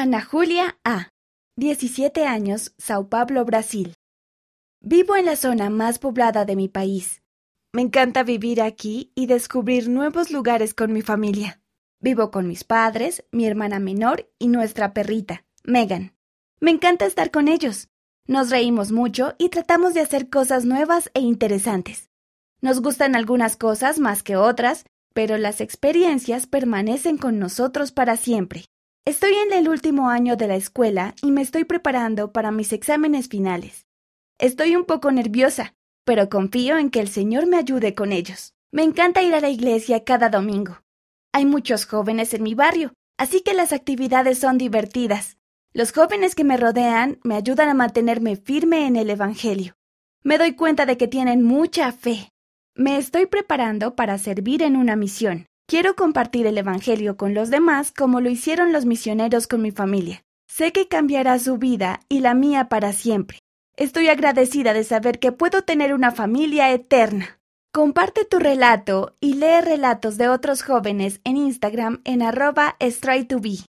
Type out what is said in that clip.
Ana Julia A. 17 años, Sao Paulo, Brasil. Vivo en la zona más poblada de mi país. Me encanta vivir aquí y descubrir nuevos lugares con mi familia. Vivo con mis padres, mi hermana menor y nuestra perrita, Megan. Me encanta estar con ellos. Nos reímos mucho y tratamos de hacer cosas nuevas e interesantes. Nos gustan algunas cosas más que otras, pero las experiencias permanecen con nosotros para siempre. Estoy en el último año de la escuela y me estoy preparando para mis exámenes finales. Estoy un poco nerviosa, pero confío en que el Señor me ayude con ellos. Me encanta ir a la iglesia cada domingo. Hay muchos jóvenes en mi barrio, así que las actividades son divertidas. Los jóvenes que me rodean me ayudan a mantenerme firme en el Evangelio. Me doy cuenta de que tienen mucha fe. Me estoy preparando para servir en una misión. Quiero compartir el Evangelio con los demás como lo hicieron los misioneros con mi familia. Sé que cambiará su vida y la mía para siempre. Estoy agradecida de saber que puedo tener una familia eterna. Comparte tu relato y lee relatos de otros jóvenes en Instagram en arroba